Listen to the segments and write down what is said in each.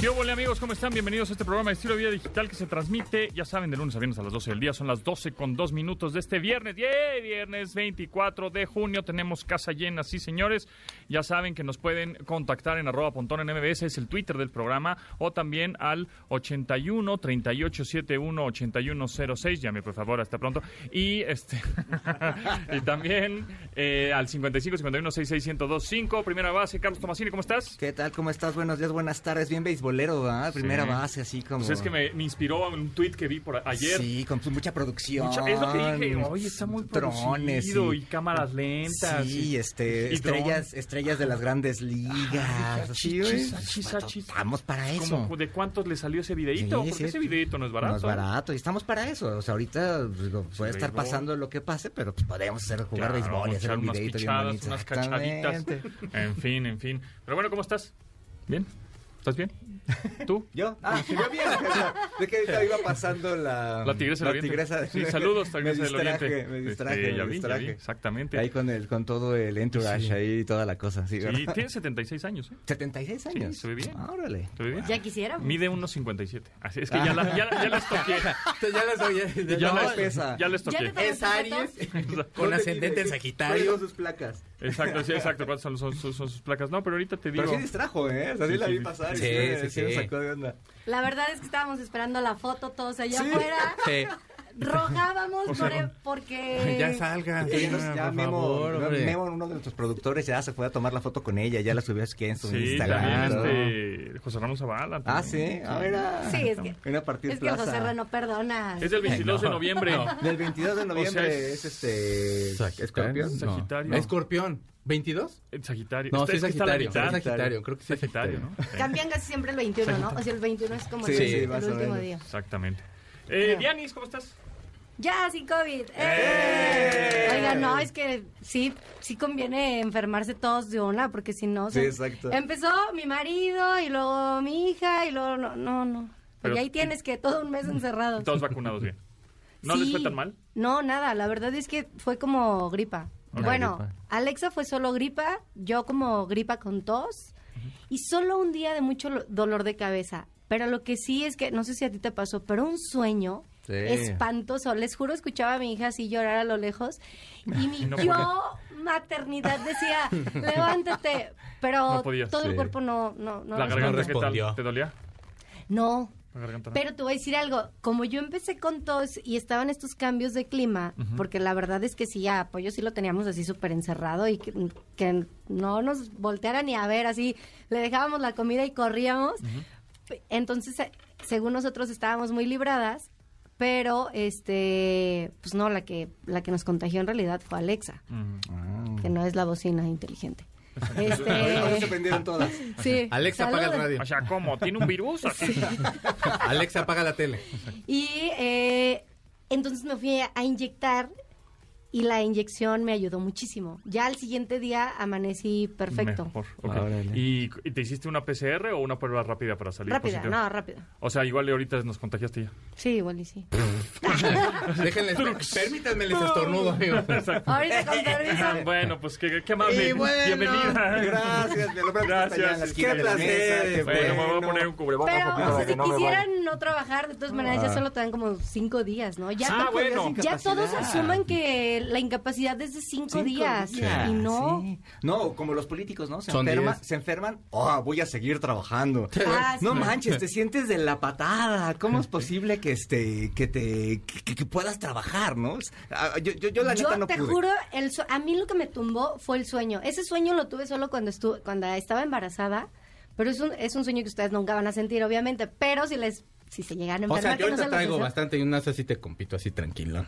¿Qué hola amigos? ¿Cómo están? Bienvenidos a este programa de estilo de vida digital que se transmite, ya saben, de lunes a viernes a las 12 del día. Son las 12 con 2 minutos de este viernes. ¡Yeah! Viernes 24 de junio. Tenemos casa llena, sí señores. Ya saben que nos pueden contactar en arroba pontón en MBS, es el Twitter del programa, o también al 81 38 71 8106. Llame por favor, hasta pronto. Y este y también eh, al 55 51 66 1025. Primera base, Carlos Tomasini, ¿cómo estás? ¿Qué tal? ¿Cómo estás? Buenos días, buenas tardes. Bien beisbolero, ¿verdad? Primera Sí. base, así como... Pues es que me, me inspiró un tweet que vi por a- ayer. Sí, con su- mucha producción. Mucha- es lo que dije, oye, está muy drones producido y cámaras lentas. Sí, y- este, y estrellas, dron. estrellas de las grandes ligas. Achis, güey. achis, achis. Estamos para eso. ¿Cómo- ¿De cuántos le salió ese videito? Sí, Porque sí, ese videito no es barato. No es barato, y estamos para eso. O sea, ahorita digo, puede estar béisbol. pasando lo que pase, pero pues podemos hacer jugar Claro, béisbol y hacer un unas videito bien pichadas, bonito. unas cachaditas. En fin, en fin. Pero bueno, ¿cómo estás? ¿Bien? ¿Estás bien? ¿Tú? ¿Yo? Ah, yo bien. de que ahorita iba pasando la... La tigresa del Oriente. tigresa- Sí, saludos, tigresa del distraje, Oriente. Me distraje, Sí, me ya vi, ya distraje. vi, exactamente. Ahí con, el, con todo el entourage ahí y toda la cosa. Sí, Sí, tiene 76 años, ¿eh? 76 años. se ve bien. Ah, órale. ¿Te ve bien? Ya quisiéramos. Mide 1.57. Así es que ya, la, ya, ya les toqué. ya les doy. Ya, No, les, pesa. ya les Ya toqué. Es Aries, con ascendente en ¿Cuáles Sagitario. sus placas? Exacto, sí, exacto. ¿Cuántas son, son- son- sus placas? No, pero ahorita te digo. Pero sí distrajo, ¿eh? O sea, sí, Sí, la sí, vi sí. pasar. Sí, sí, sí me sí. sacó de onda. La verdad es que estábamos esperando la foto todos allá Sí. afuera. Sí. Rogábamos O sea, por- porque... Ya salgan. Ya, sí, nos- ya por Memo, favor, no. Memo, uno de nuestros productores, ya se fue a tomar la foto con ella. Ya la subió aquí en su Sí, Instagram. también ¿no? este, José Ramos Zavala. Ah, sí. A ver, ah. Sí, es que, Una partida es que José Ra no perdona. Es del 22 de No. noviembre. Del 22 de noviembre O sea, es- es este... Sagitario. Escorpión. No. Sagitario. Escorpión. ¿22? El Sagitario. No, sí, es está la Sagitario. mitad. Sagitario. Creo que sí, Sagitario, ¿no? Cambian casi siempre el 21, ¿no? O sea, el 21 es como Sí, el, sí, el o último menos. día. Exactamente. Eh, Dianis, ¿cómo estás? Ya, sin COVID. ¡Eh! ¡Eh! Oiga, no, es que sí, sí conviene enfermarse todos de una, porque si no... o sea, Sí, exacto. Empezó mi marido y luego mi hija y luego... No, no, no. Pero- y ahí tienes que todo un mes encerrado. Todos vacunados bien. ¿No les Sí. fue tan mal? No, nada, la verdad es que fue como gripa. Una bueno, gripa. Alexa fue solo gripa, yo como gripa con tos y solo un día de mucho lo- dolor de cabeza. Pero lo que sí es que, no sé si a ti te pasó, pero un sueño Sí. espantoso. Les juro, escuchaba a mi hija así llorar a lo lejos y mi No yo maternidad decía, levántate. Pero No todo el cuerpo no, no, no ¿La garganta qué tal? ¿Te dolía? No, ¿La garganta no? Pero te voy a decir algo, como yo empecé con tos y estaban estos cambios de clima, porque la verdad es que sí, a Pollo sí lo teníamos así súper encerrado y que, que no nos volteara ni a ver, así le dejábamos la comida y corríamos. Entonces, eh, según nosotros estábamos muy libradas, pero este, pues no, la que, la que nos contagió en realidad fue Alexa, que no es la bocina inteligente. Ahorita se Este, prendieron todas. sí, Alexa, apaga el radio. O sea, ¿cómo? ¿Tiene un virus? Alexa, apaga la tele. Y eh, entonces me fui a inyectar y la inyección me ayudó muchísimo. Ya al siguiente día amanecí perfecto. Mejor, ok. Órale. ¿Y, y te hiciste una PCR o una prueba rápida para salir Rápida, positivo? no, rápida. O sea, igual ahorita nos contagiaste ya. Sí, igual y sí. Déjenles, permítanme les estornudo, amigos. Ahorita con permiso. Bueno, pues qué, qué amable. Y bueno, Bienvenida. Gracias, me lo Gracias. Qué placer. qué Bueno, me voy a bueno. poner un cubrebocas Pero porque si no me quisieran no trabajar, de todas maneras, ya Ah. solo te dan como cinco días, ¿no? Ya, Ah, bueno. ya todos asuman que la incapacidad es de cinco, Cinco días. días, Y no. sí. No, como los políticos, ¿no? Se, Son enferman, diez. se enferman, oh, voy a seguir trabajando. Ah, sí. No manches, te sientes de la patada. ¿Cómo es posible que este que te que, que puedas trabajar, no? Ah, Yo, yo, yo la Yo neta no te pude. juro, el a mí lo que me tumbó fue el sueño. Ese sueño lo tuve solo cuando estuve, cuando estaba embarazada, pero es un, es un sueño que ustedes nunca van a sentir, obviamente. Pero si les, si se llegan a O sea, yo que no se ahorita traigo bastante y unas así te compito así tranquilo.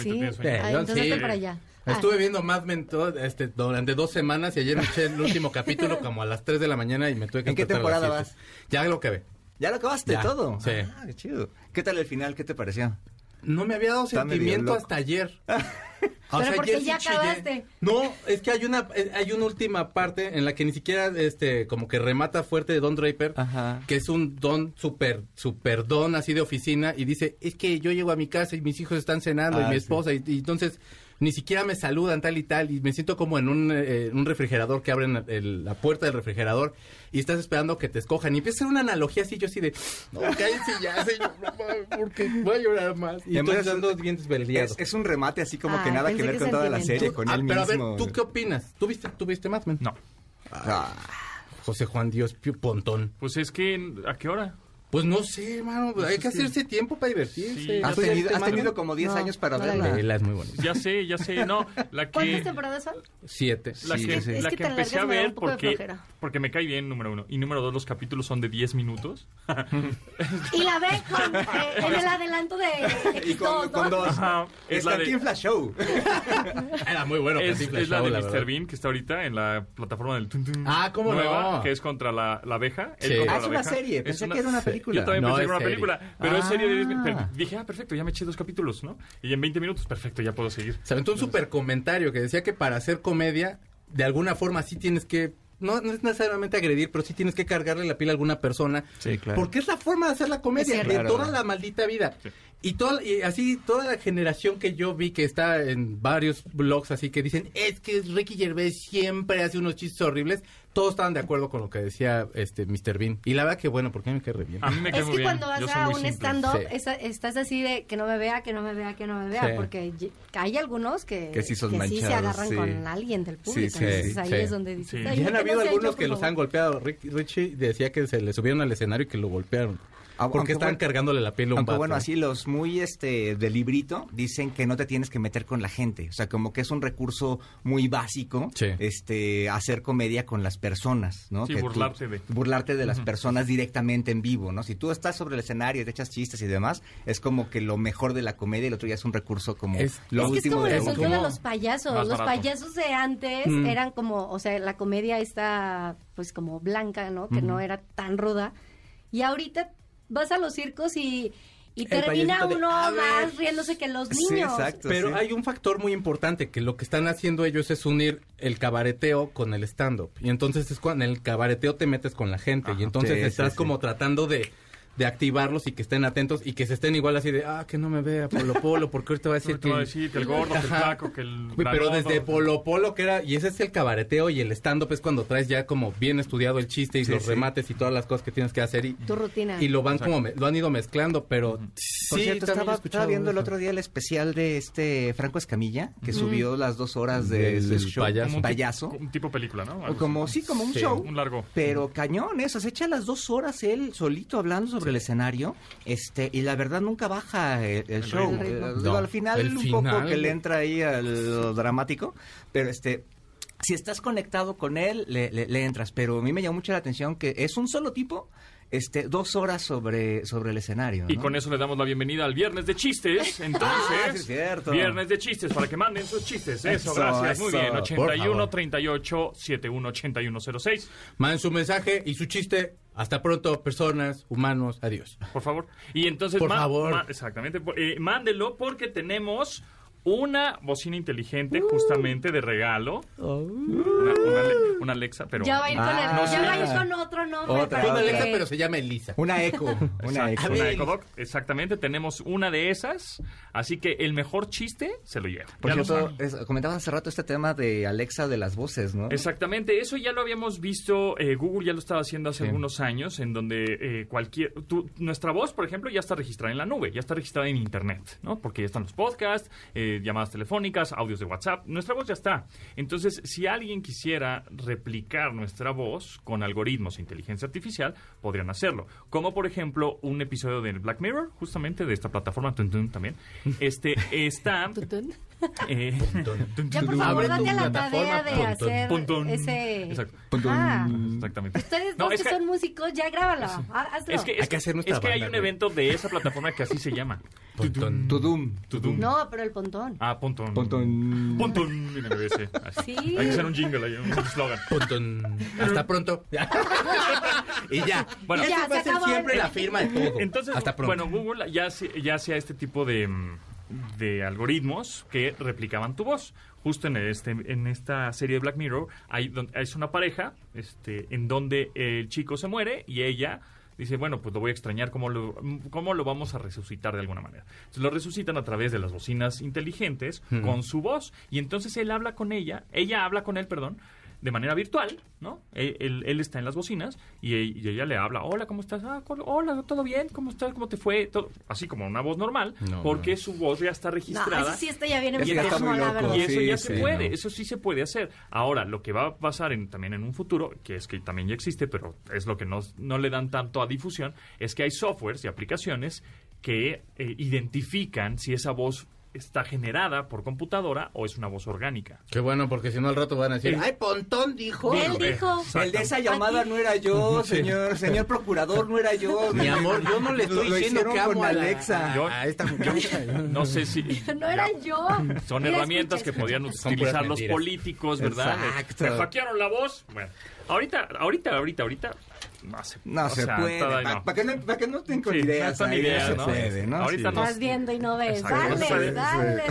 Sí, tienes sueño. Ay, yo entonces sí. para allá. Ah, Estuve viendo Mad Men todo, este, durante dos semanas y ayer me eché el último capítulo como a las 3 de la mañana y me tuve que ¿En qué temporada siete. Ya lo que ve. ¿Ya lo acabaste Ya, todo? sí. Ah, qué chido. ¿Qué tal el final? ¿Qué te pareció? No me había dado Está sentimiento hasta ayer. O Pero sea, porque ayer ya acabaste. No, es que hay una eh, hay una última parte en la que ni siquiera este como que remata fuerte de Don Draper, Ajá. que es un don super super don así de oficina y dice, "Es que yo llego a mi casa y mis hijos están cenando y Ah, mi sí. esposa y, y entonces ni siquiera me saludan tal y tal y me siento como en un, eh, un refrigerador que abren el- la puerta del refrigerador y estás esperando que te escojan y empieza a hacer una analogía así yo así de no cállense ya señor porque voy a llorar más y Además, dando dientes Es, es un remate así como que Ay, nada que ver que con toda la serie, con Ah, él pero a ver, mismo. ¿tú qué opinas? ¿Tú viste, tú viste Mad Men? No. Ah, José Juan Dios Pio Pontón. Pues es que, ¿a qué hora? Pues no sé, hermano, hay que hacerse tiempo para divertirse. Sí. has ¿Tú ya tenido, has como 10 No, años para no la verla. Vela es muy bonita. Ya sé, ya sé. No, la que... ¿Cuántas temporadas son? Siete. La Sí, que, sí. la Es que empecé a ver porque, porque me cae bien, número uno. Y número dos, los capítulos son de 10 minutos. Y la ve con, eh, en el adelanto de Y con, X2, con ¿no? dos. Ajá, Es es la de- Cantinflas Show. Era muy bueno. Es, es la Show, de la Mr. Bean que está ahorita en la plataforma del Ah, ¿cómo nueva, que es contra la, la abeja. Ah, es la una serie, pensé que era una sí. Película. Yo también No, pensé que es era una serie. película, pero es serie de 10 Ah. pero dije, ah, perfecto, ya me eché dos capítulos, ¿no? Y en 20 minutos, perfecto, ya puedo seguir. Se aventó un super comentario que decía que para hacer comedia, de alguna forma sí tienes que. No, no es necesariamente agredir, pero sí tienes que cargarle la pila a alguna persona. Sí, claro. Porque es la forma de hacer la comedia de toda la maldita vida. Sí. Y, toda, y así toda la generación que yo vi que está en varios blogs así que dicen, es que Ricky Gervais siempre hace unos chistes horribles, todos estaban de acuerdo con lo que decía este Mr. Bean. Y la verdad que bueno, porque a mí me cae re bien. A mí me cae Es muy que bien. cuando vas a un simple. stand-up, Sí. esa- estás así de que no me vea, que no me vea, que no me vea, Sí. porque hay algunos que, Que sí son se manchados, agarran sí. con alguien del público. Sí, sí, entonces sí, ahí sí. es donde dices, Sí. "Ay, Ya que han habido yo, algunos que los favor". han golpeado. Richie decía que se le subieron al escenario y que lo golpearon. Porque aunque estaban bueno- cargándole la piel a un Aunque vato. bueno, así los muy este de librito dicen que no te tienes que meter con la gente, o sea, como que es un recurso muy básico, Sí. este hacer comedia con las personas, ¿no? Sí, Que tú- burlarte de. burlarte de las personas directamente en vivo, ¿no? Si tú estás sobre el escenario y te echas chistes y demás, es como que lo mejor de la comedia y el otro ya es un recurso como Es- lo es que es como de el la como- de los payasos. Los barato. payasos de antes Mm. eran como, o sea, la comedia está pues como blanca, ¿no? Que no era tan ruda. Y ahorita vas a los circos y, y termina de, uno más riéndose que los Sí, niños. exacto. Pero sí. hay un factor muy importante, que lo que están haciendo ellos es unir el cabareteo con el stand-up. Y entonces es cuando en el cabareteo te metes con la gente. y entonces Sí, estás sí, como sí. tratando de, de activarlos y que estén atentos y que se estén igual así de, ah, que no me vea Polo Polo, porque ahorita va a decir Te va a que... decir que el gordo, que el flaco, que el. Pero desde Polo Polo que era, y ese es el cabareteo y el stand-up es cuando traes ya como bien estudiado el chiste y Sí, los sí. remates y todas las cosas que tienes que hacer y, Tu rutina. y lo van Exacto. como, me- lo han ido mezclando, pero Por sí, cierto, también he estaba, viendo el otro día el especial de este Franco Escamilla, que subió las dos horas de su show. payaso. Un payaso. tipo- Un tipo película, ¿no? O como, así. sí, como un Sí. show. Un largo. Pero cañón, eso, se echa las dos horas él solito hablando sobre el escenario, este, y la verdad nunca baja el, el El show. ritmo. Eh, No, al final el un poco que le entra ahí al dramático, pero este, si estás conectado con él, le, le- le entras. Pero a mí me llamó mucho la atención que es un solo tipo, este, dos horas sobre, sobre el escenario. Y ¿no? con eso le damos la bienvenida al Viernes de Chistes. Ah, Entonces, sí es cierto. Viernes de Chistes, para que manden sus chistes. Eso, Eso, gracias. Muy eso. bien. Por 81 favor. 38 71 81 06. Manden su mensaje y su chiste. Hasta pronto, personas, humanos. Adiós. Por favor. Y entonces, Por favor. exactamente. eh, mándelo porque tenemos una bocina inteligente Uh. justamente de regalo. Una, una Ale- una Alexa, pero. ya va a ir con, Ah, el- no ya va a ir sé. con otro nombre. Otra, Una. Alexa, pero se llama Elisa. Una eco, una eco. una ver. EcoDoc, exactamente, tenemos una de esas, así que el mejor chiste se lo lleva. Por Ya cierto, es- comentabas hace rato este tema de Alexa de las voces, ¿no? Exactamente, eso ya lo habíamos visto, eh, Google ya lo estaba haciendo hace Sí. algunos años, en donde eh, cualquier, tú- nuestra voz, por ejemplo, ya está registrada en la nube, ya está registrada en Internet, ¿no? Porque ya están los podcasts, eh, llamadas telefónicas, audios de WhatsApp, nuestra voz ya está. Entonces, si alguien quisiera replicar nuestra voz con algoritmos e inteligencia artificial, podrían hacerlo. Como, por ejemplo, un episodio de Black Mirror, justamente de esta plataforma, Tun Tun también, este, está... Eh, Ya, por favor, date a la tarea de hacer ese... Exacto. Ajá. Exactamente. Ustedes No, dos es que, que- son músicos, ya grábalo. Ha- Hazlo. Es que, Hay es, que hacer nuestra es que hay un evento de esa plataforma que así se llama. Pontón. Tudum. Tudum. No, pero el pontón. Ah, Pontón. Pontón. Pontón en MBS. Así. Sí. Hay que hacer un jingle ahí, un eslogan. Pontón. Hasta pronto. y ya. Bueno. Esa Ya, va a se ser siempre el- la firma de todo. Entonces, Hasta pronto. bueno, Google ya, ya hacía este tipo de, de algoritmos que replicaban tu voz. Justo en este en esta serie de Black Mirror hay es una pareja este en donde el chico se muere y ella dice, bueno, pues lo voy a extrañar, ¿cómo lo, cómo lo vamos a resucitar de alguna manera? Entonces lo resucitan a través de las bocinas inteligentes con su voz y entonces él habla con ella, ella habla con él, perdón, de manera virtual, ¿no? Él, él- él está en las bocinas y, e- y ella le habla, hola, ¿cómo estás? Ah, hola, ¿todo bien? ¿Cómo estás? ¿Cómo te fue? Todo, así como una voz normal, No, porque no. su voz ya está No, registrada. eso sí está ya bien Eso muy loco. verdad. Y eso Sí, ya sí, se puede, no. eso sí se puede hacer. Ahora, lo que va a pasar en- también en un futuro, que es que también ya existe, pero es lo que no, no le dan tanto a difusión, es que hay softwares y aplicaciones que eh, identifican si esa voz está generada por computadora o es una voz orgánica. Qué bueno, porque si no al rato van a decir, Eh, ¡ay, Pontón dijo! Él dijo. El de esa llamada no era yo, señor, señor procurador, no era yo. Mi amor, yo no le estoy Lo diciendo que amo con a la- Alexa. Yo- a esta muchacha. No sé si... No era yo. Son Mira, herramientas escucha, que podían utilizar los políticos, ¿verdad? Exacto. Me hackearon la voz. Bueno, ahorita, ahorita, ahorita, ahorita, no se, No o se sea, puede. no. Para que no, pa' que no estén con Sí, no ideas. ahí, ideas, se ¿no? puede, ¿no? Ahorita Sí. no. Estás viendo y no ves. No se Dale, puede. dale.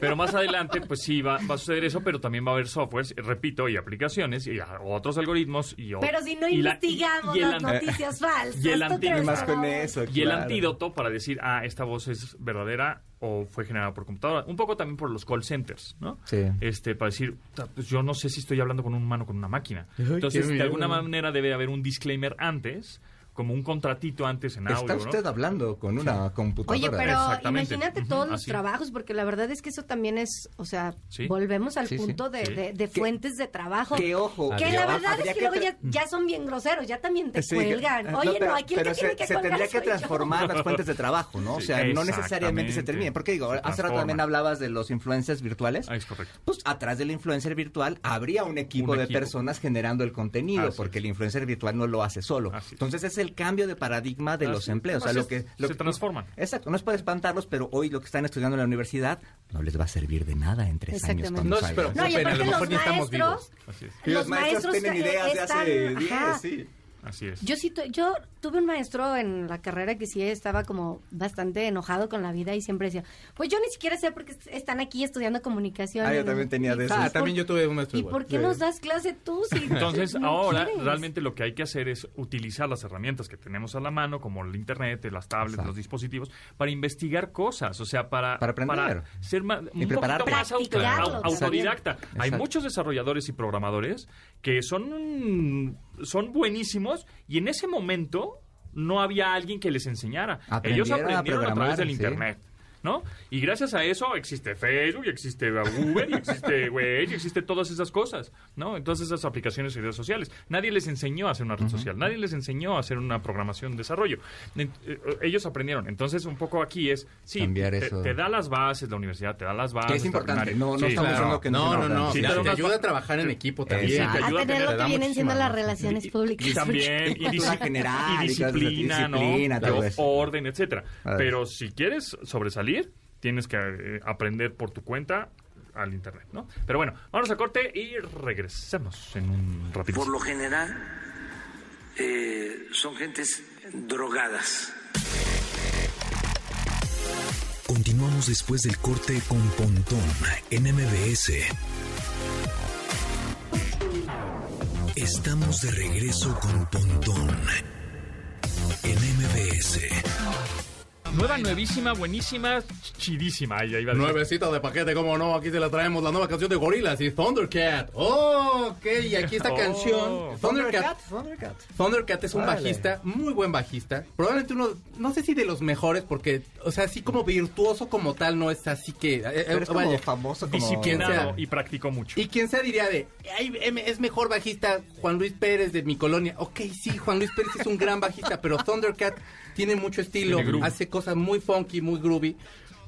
Pero más adelante, pues sí, va, va a suceder eso, pero también va a haber softwares, repito, y aplicaciones, y otros algoritmos. Y, Pero si no y la- investigamos y- y el las noticias falsas. y el ¿tú anti- crees, Más con eso. Y el claro. antídoto para decir, ah, esta voz es verdadera o fue generada por computadora. Un poco también por los call centers, ¿no? Sí. Este, para decir, "Ta, pues yo no sé si estoy hablando con un humano o con una máquina. Entonces, de alguna manera debe haber un disclaimer antes, como un contratito antes en audio, Está ¿no? usted hablando con una computadora. Oye, pero imagínate todos los así. trabajos, porque la verdad es que eso también es, o sea, Sí. volvemos al Sí, sí. punto de, Sí. de- de Que- fuentes de trabajo. Que ojo. Que la verdad habría es que luego ya, ya son bien groseros, ya también te Sí, cuelgan. que- Oye, no, pero- aquí el que pero tiene se, que se tendría que yo. transformar las fuentes de trabajo, ¿no? O sea, no necesariamente se terminen. Porque digo, Se hace rato también hablabas de los influencers virtuales. Ah, es correcto. Pues atrás del influencer virtual habría un equipo Un de personas generando el contenido, porque el influencer virtual no lo hace solo. Entonces es el cambio de paradigma de Así los es. empleos. No, o sea, se- lo que, lo se que- transforman. Exacto, no es para espantarlos, pero hoy lo que están estudiando en la universidad no les va a servir de nada en tres años. No, pero- No, y Qué pena, a lo los mejor ni estamos maestros, Así es. Y los, los maestros, maestros tienen ideas de hace están- 10, ajá. sí. Así es. Yo sí, tu- yo tuve un maestro en la carrera que sí estaba como bastante enojado con la vida y siempre decía, pues yo ni siquiera sé por qué est- están aquí estudiando comunicación. Ah, yo también tenía de esos. Ah, ¿y también yo tuve un maestro ¿Y igual. por qué Sí. nos das clase tú si Entonces, no ahora quieres? realmente lo que hay que hacer es utilizar las herramientas que tenemos a la mano, como el internet, las tablets, Exacto. los dispositivos, para investigar cosas, o sea, para, Para aprender. ser más, un más auto- autodidacta. Hay muchos desarrolladores y programadores que son, son buenísimos y en ese momento no había alguien que les enseñara. Ellos Aprendieron a a, través del sí. internet. ¿No? Y gracias a eso existe Facebook, y existe Uber, y existe Wedge, y existe todas esas cosas, ¿no? Entonces esas aplicaciones y redes sociales. Nadie les enseñó a hacer una red social, nadie les enseñó a hacer una programación de desarrollo. Eh, ellos aprendieron. Entonces un poco aquí es, sí, Cambiar te, eso. te da las bases, la universidad te da las bases. Que es importante, no- no Sí, estamos claro. diciendo que no, no, no, no. Sí, te, ayuda a trabajar en equipo también. Sí, te a ayuda a tener tener- lo que vienen siendo las relaciones Y- públicas. Y también, y, general, disciplina, orden, etcétera. Pero si quieres sobresalir, tienes que eh, aprender por tu cuenta al internet, ¿no? Pero bueno, vamos a corte y regresamos en un rápido. por lo general eh, son gentes drogadas. Continuamos después del corte con Pontón en MBS. Estamos de regreso con Pontón en MBS. Nueva, nuevísima, buenísima, chidísima. Ahí, ahí va. Nuevecita de paquete, cómo no, aquí te la traemos, la nueva canción de Gorillaz y Thundercat. Oh, ok, y aquí esta Oh. canción, Thundercat. Thundercat. Thundercat es un bajista, muy buen bajista. Probablemente uno, no sé si de los mejores, porque, o sea, así como virtuoso como tal, no es así que. eh, eh, Pero es como vaya. famoso como... Disciplinado y practicó mucho. Y quien sea diría de, "Ay, em, es mejor bajista Juan Luis Pérez de mi colonia. Ok, sí, Juan Luis Pérez es un gran bajista, pero Thundercat tiene mucho estilo, Tiene hace cosas muy funky, muy groovy.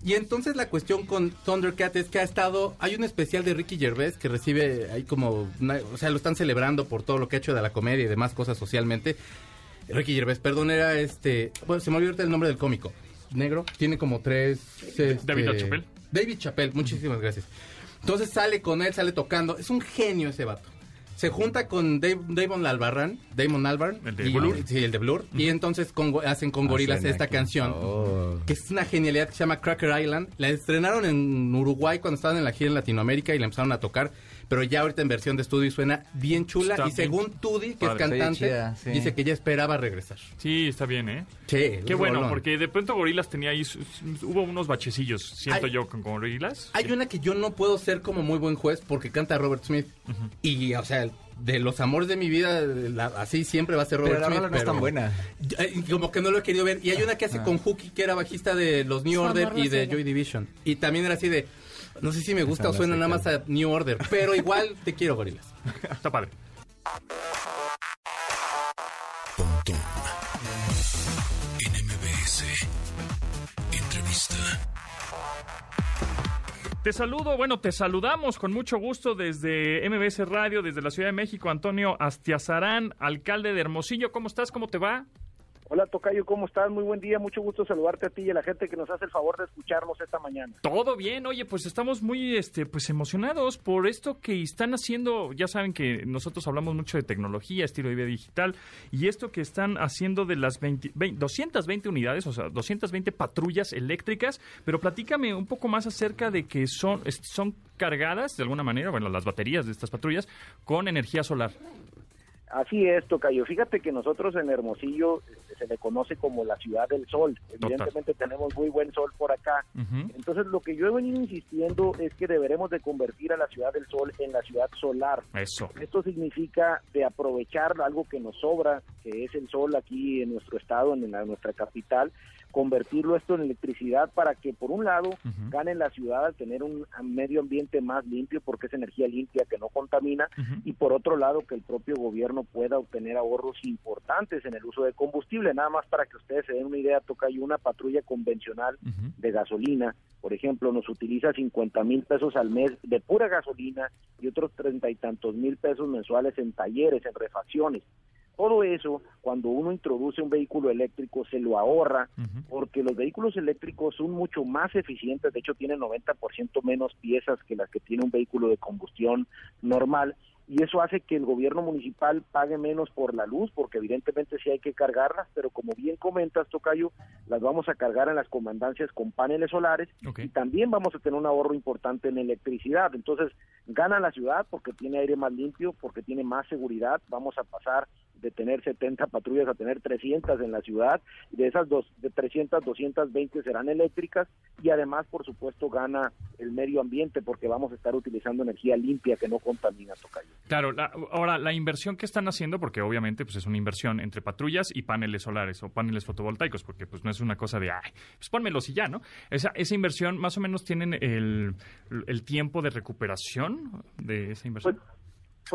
Y entonces la cuestión con Thundercat es que ha estado, hay un especial de Ricky Gervais que recibe ahí como, una- o sea, lo están celebrando por todo lo que ha hecho de la comedia y demás cosas socialmente. Ricky Gervais, perdón, era este, bueno, se me olvidó el nombre del cómico. Negro, tiene como tres... este, David Chappelle. David Chappelle, muchísimas gracias. Entonces sale con él, sale tocando. Es un genio ese vato. Se junta con Dave- Damon Albarrán, Damon Albarn, El de y- Blur. sí, el de Blur, y entonces con hacen con gorilas Hacen esta aquí. canción, Oh. que es una genialidad que se llama Cracker Island. La estrenaron en Uruguay cuando estaban en la gira en Latinoamérica y la empezaron a tocar, pero ya ahorita en versión de estudio y suena bien chula. Está y bien según Tudi, que padre. es cantante, Oye, chida, sí. dice que ya esperaba regresar. Sí, está bien, ¿eh? Sí, Qué bueno, rolón. porque de pronto Gorilas tenía ahí, hubo unos bachecillos, siento Hay- yo, con Gorilas. Hay una que yo no puedo ser como muy buen juez porque canta Robert Smith. Y, o sea, de los amores de mi vida, la- así siempre va a ser Robert Pero la Smith. rola no es tan buena. Como que no lo he querido ver. Y hay una que Ah. hace con Hooky, que era bajista de los New Su Order y de. Joy Division. Y también era así de, no sé si me gusta o suena nada más a New Order. Pero igual te quiero, gorilas. Está padre. Pontón en MBS. Entrevista. Te saludo, bueno, te saludamos con mucho gusto desde MBS Radio, desde la Ciudad de México, Antonio Astiazarán, alcalde de Hermosillo. ¿Cómo estás? ¿Cómo te va? Hola Tocayo, ¿cómo estás? Muy buen día, mucho gusto saludarte a ti y a la gente que nos hace el favor de escucharnos esta mañana. Todo bien, oye, pues estamos muy este, pues emocionados por esto que están haciendo. Ya saben que nosotros hablamos mucho de tecnología, estilo de vida digital, y esto que están haciendo de las 20 vein- 220 unidades, o sea, 220 patrullas eléctricas. Pero platícame un poco más acerca de que son, son cargadas de alguna manera, bueno, las baterías de estas patrullas, con energía solar. Así es, Tocayo. Fíjate que nosotros en Hermosillo este, se le conoce como la ciudad del sol. Evidentemente tenemos muy buen sol por acá. Entonces lo que yo he venido insistiendo es que deberemos de convertir a la ciudad del sol en la ciudad solar. Eso. Esto significa de aprovechar algo que nos sobra, que es el sol aquí en nuestro estado, en, la- nuestra capital, convertirlo esto en electricidad para que por un lado Ujú. gane la ciudad al tener un medio ambiente más limpio porque es energía limpia que no contamina y por otro lado que el propio gobierno pueda obtener ahorros importantes en el uso de combustible. Nada más para que ustedes se den una idea, toca hay una patrulla convencional de gasolina, por ejemplo, nos utiliza 50 mil pesos al mes de pura gasolina y otros treinta y tantos mil pesos mensuales en talleres, en refacciones. Todo eso, cuando uno introduce un vehículo eléctrico, se lo ahorra porque los vehículos eléctricos son mucho más eficientes, de hecho tienen 90% menos piezas que las que tiene un vehículo de combustión normal y eso hace que el gobierno municipal pague menos por la luz, porque evidentemente sí hay que cargarlas, pero como bien comentas, Tocayo, las vamos a cargar en las comandancias con paneles solares y también vamos a tener un ahorro importante en electricidad. Entonces, gana la ciudad porque tiene aire más limpio, porque tiene más seguridad. Vamos a pasar de tener 70 patrullas a tener 300 en la ciudad. De esas dos, de 300, 220 serán eléctricas y además, por supuesto, gana el medio ambiente porque vamos a estar utilizando energía limpia que no contamina, Tocayo. Claro, la- ahora la inversión que están haciendo, porque obviamente pues es una inversión entre patrullas y paneles solares o paneles fotovoltaicos, porque pues no es una cosa de, ay, pues pónmelos y ya, ¿no? Esa, esa inversión, más o menos tienen el, el tiempo de recuperación de esa inversión. Pues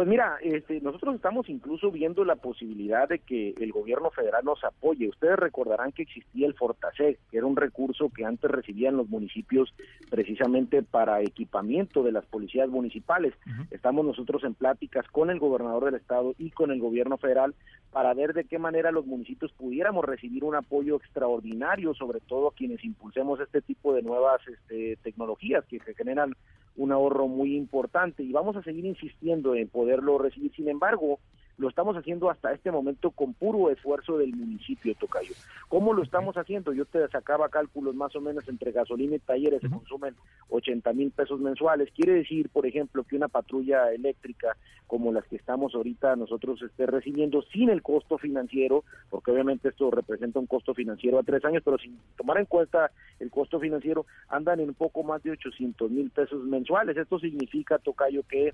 mira, este, nosotros estamos incluso viendo la posibilidad de que el gobierno federal nos apoye. Ustedes recordarán que existía el Fortaseg, que era un recurso que antes recibían los municipios precisamente para equipamiento de las policías municipales. Estamos nosotros en pláticas con el gobernador del estado y con el gobierno federal para ver de qué manera los municipios pudiéramos recibir un apoyo extraordinario, sobre todo a quienes impulsemos este tipo de nuevas este, tecnologías que, que generan un ahorro muy importante y vamos a seguir insistiendo en poderlo recibir. Sin embargo, lo estamos haciendo hasta este momento con puro esfuerzo del municipio Tocayo. ¿Cómo lo estamos haciendo? Yo te sacaba cálculos más o menos entre gasolina y talleres se consumen 80 mil pesos mensuales. Quiere decir, por ejemplo, que una patrulla eléctrica como las que estamos ahorita nosotros esté recibiendo sin el costo financiero, porque obviamente esto representa un costo financiero a tres años, pero sin tomar en cuenta el costo financiero, andan en un poco más de 800 mil pesos mensuales. Esto significa, Tocayo, que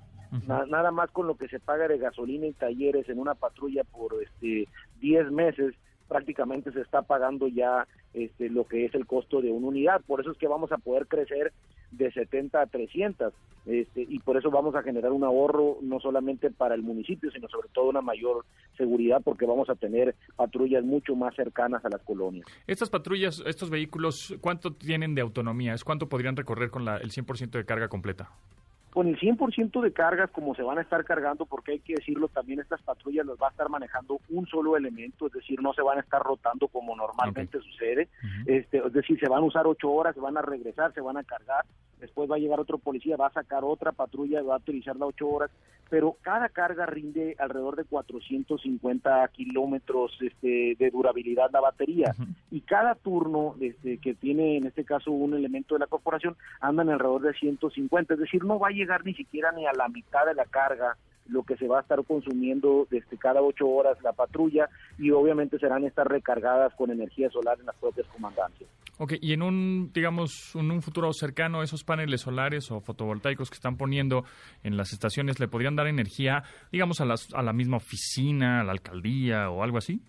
na- nada más con lo que se paga de gasolina y talleres en una patrulla por este 10 meses, prácticamente se está pagando ya este, lo que es el costo de una unidad. Por eso es que vamos a poder crecer de 70 a 300 este, y por eso vamos a generar un ahorro no solamente para el municipio, sino sobre todo una mayor seguridad porque vamos a tener patrullas mucho más cercanas a las colonias. Estas patrullas, estos vehículos, ¿cuánto tienen de autonomía? ¿Es cuánto podrían recorrer con la- el 100% de carga completa? Con el 100% de cargas como se van a estar cargando, porque hay que decirlo, también estas patrullas las va a estar manejando un solo elemento, es decir, no se van a estar rotando como normalmente sucede, este, es decir, se van a usar ocho horas, se van a regresar, se van a cargar, después va a llegar otro policía, va a sacar otra patrulla, va a utilizarla ocho horas, pero cada carga rinde alrededor de 450 kilómetros este, de durabilidad la batería. Y cada turno este, que tiene en este caso un elemento de la corporación andan alrededor de 150, es decir, no va a llegar ni siquiera ni a la mitad de la carga lo que se va a estar consumiendo desde cada ocho horas la patrulla y obviamente serán estas recargadas con energía solar en las propias comandancias. Ok, y en un, digamos, en un futuro cercano, esos paneles solares o fotovoltaicos que están poniendo en las estaciones, ¿le podrían dar energía, digamos, a, las, a la misma oficina, a la alcaldía o algo así?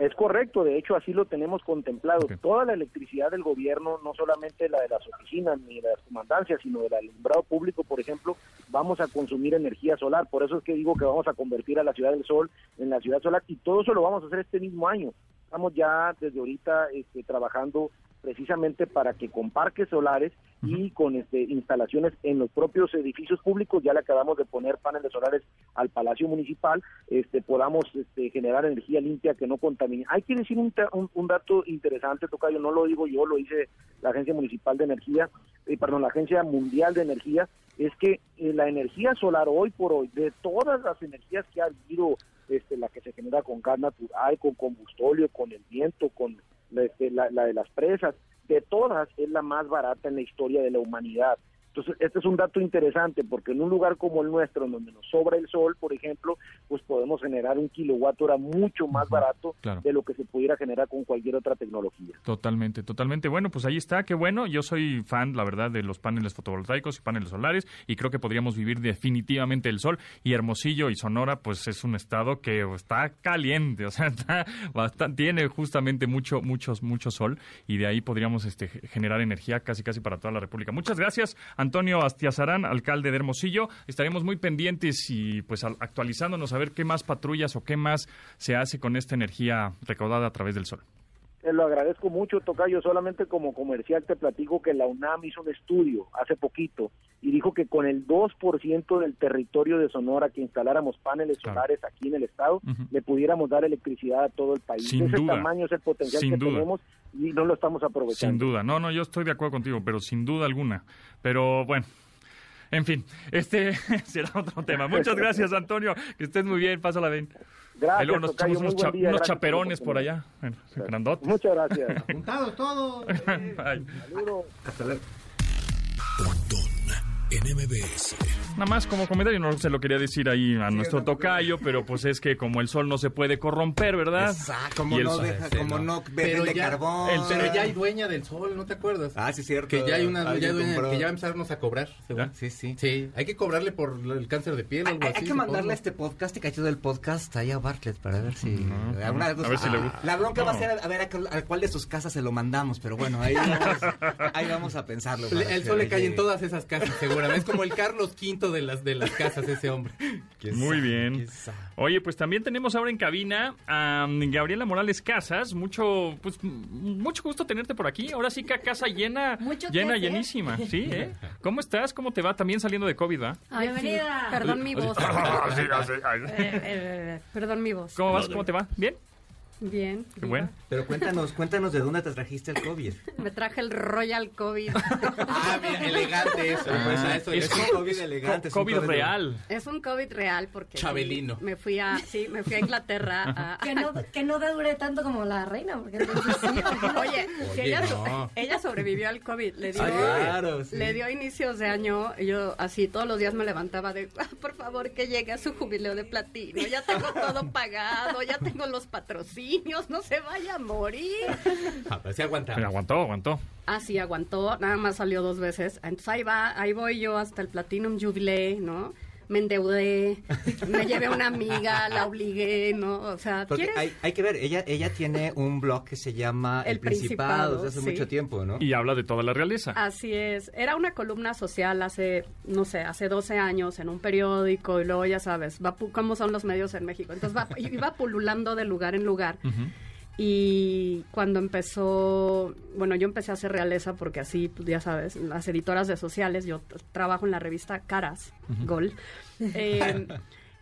Es correcto, de hecho así lo tenemos contemplado. Toda la electricidad del gobierno, no solamente la de las oficinas ni de las comandancias, sino del alumbrado público, por ejemplo, vamos a consumir energía solar. Por eso es que digo que vamos a convertir a la ciudad del sol en la ciudad solar y todo eso lo vamos a hacer este mismo año. Estamos ya desde ahorita este, trabajando precisamente para que con parques solares y con este, instalaciones en los propios edificios públicos, ya le acabamos de poner paneles solares al Palacio Municipal, este, podamos este, generar energía limpia que no contamine. Hay que decir un, un, dato interesante, Tocayo, no lo digo yo, lo dice la Agencia Municipal de Energía, eh, perdón, la Agencia Mundial de Energía, es que eh, la energía solar hoy por hoy, de todas las energías que ha habido, este, la que se genera con gas natural, con combustóleo, con el viento, con este, la, la, de las presas, de todas es la más barata en la historia de la humanidad. Entonces, este es un dato interesante porque en un lugar como el nuestro, donde nos sobra el sol, por ejemplo, pues podemos generar un kilowatt hora mucho más barato de lo que se pudiera generar con cualquier otra tecnología. Totalmente, totalmente. Bueno, pues ahí está, qué bueno. Yo soy fan, la verdad, de los paneles fotovoltaicos y paneles solares y creo que podríamos vivir definitivamente el sol. Y Hermosillo y Sonora, pues es un estado que está caliente, o sea, está bastante, tiene justamente mucho, muchos, mucho sol y de ahí podríamos este, generar energía casi, casi para toda la República. Muchas gracias. Antonio Astiazarán, alcalde de Hermosillo. Estaremos muy pendientes y pues actualizándonos a ver qué más patrullas o qué más se hace con esta energía recaudada a través del sol. Te lo agradezco mucho, Tocayo. Solamente como comercial te platico que la UNAM hizo un estudio hace poquito y dijo que con el 2% del territorio de Sonora que instaláramos paneles solares aquí en el estado, le pudiéramos dar electricidad a todo el país. Sin Ese duda. tamaño es el potencial que tenemos y no lo estamos aprovechando. Sin duda. No, no, yo estoy de acuerdo contigo, pero sin duda alguna. Pero bueno, en fin, este será otro tema. Muchas gracias, Antonio. Que estés muy bien. Pásala bien. Gracias, luego nos Tocayo, echamos unos, día, chaperones por allá. Grandotes. Muchas gracias. Juntados todos. Bye. Saludos. Hasta luego. En MBS. Nada más como comentario, no se lo quería decir ahí a nuestro tocayo, pero pues es que como el sol no se puede corromper, ¿verdad? Exacto, como no sol- deja, como no Pero vende ya- carbón. el- Pero ya hay dueña del sol, ¿no te acuerdas? Ah, sí, cierto. Que ya hay una ya dueña, compró. que ya va a empezarnos a cobrar. ¿Ya? Sí, sí. Sí, hay que cobrarle por el cáncer de piel o algo Hay, así. hay que mandarle supongo. este podcast y cachito del podcast ahí a Bartlett para ver si... alguna a ver si le Ah, gusta. La bronca va a ser a ver a, cuál- a cuál de sus casas se lo mandamos, pero bueno, ahí vamos, ahí vamos a pensarlo. Le- el sol le cae en todas esas casas, Es como el Carlos V de las, de las casas, ese hombre. ¿Quién Muy sabe? bien. Oye, pues también tenemos ahora en cabina a Gabriela Morales Casas. Mucho, pues, mucho gusto tenerte por aquí. Ahora sí que a casa llena, Mucho que llena, hacer. llenísima. Sí, ¿eh? ¿Cómo estás? ¿Cómo te va? También saliendo de COVID, ¿va? Ay, Bienvenida. Perdón mi voz. Sí, así, Eh, ay. eh, eh, perdón mi voz. ¿Cómo vas? ¿Cómo te va? ¿Bien? Bien. Qué bueno. Pero cuéntanos, cuéntanos de dónde te trajiste el COVID. Me traje el Royal COVID. Ah, mira, elegante eso. Ah, pues, eso es un COVID elegante. es un COVID real. es un COVID real porque Chabelino. me fui a sí, me fui a Inglaterra a, Que no, que no dure tanto como la reina, porque entonces sí. Oye, Oye, ella, no. ella sobrevivió al COVID, le dio, Ah, claro, sí. le dio inicios de año, y yo así todos los días me levantaba de, "Ah, por favor que llegue a su jubileo de platino, ya tengo todo pagado, ya tengo los patrocinios, no se vaya a morir. Ah, pero sí aguanta. Pero aguantó, aguantó. Ah, sí, aguantó, nada más salió dos veces. Entonces ahí va, ahí voy yo hasta el Platinum Jubilee, ¿no? Me endeudé, me llevé a una amiga, la obligué, ¿no? O sea, Porque hay, hay que ver, ella ella tiene un blog que se llama El, El Principado, Principado, desde hace sí. mucho tiempo, ¿no? Y habla de toda la realeza. Así es. Era una columna social hace, no sé, hace 12 años en un periódico y luego ya sabes, va pu- cómo son los medios en México. Entonces va, iba pululando de lugar en lugar. Y cuando empezó, bueno, yo empecé a hacer realeza porque así, pues, ya sabes, las editoras de sociales, yo trabajo en la revista Caras, Gol. Eh,